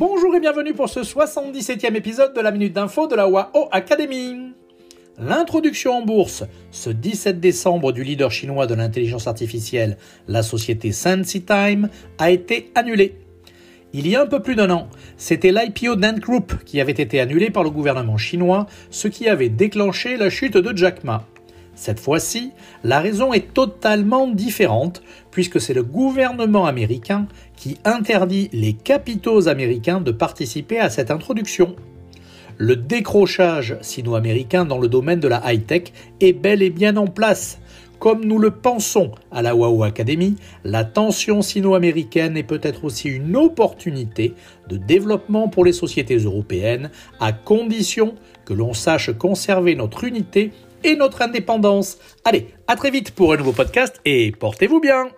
Bonjour et bienvenue pour ce 77e épisode de la Minute d'Info de la WAO Academy. L'introduction en bourse ce 17 décembre du leader chinois de l'intelligence artificielle, la société SensiTime, a été annulée. Il y a un peu plus d'un an, c'était l'IPO d'Ant Group qui avait été annulé par le gouvernement chinois, ce qui avait déclenché la chute de Jack Ma. Cette fois-ci, la raison est totalement différente, puisque c'est le gouvernement américain qui interdit les capitaux américains de participer à cette introduction. Le décrochage sino-américain dans le domaine de la high-tech est bel et bien en place. Comme nous le pensons à la WAO Academy, la tension sino-américaine est peut-être aussi une opportunité de développement pour les sociétés européennes, à condition que l'on sache conserver notre unité et notre indépendance. Allez, à très vite pour un nouveau podcast et portez-vous bien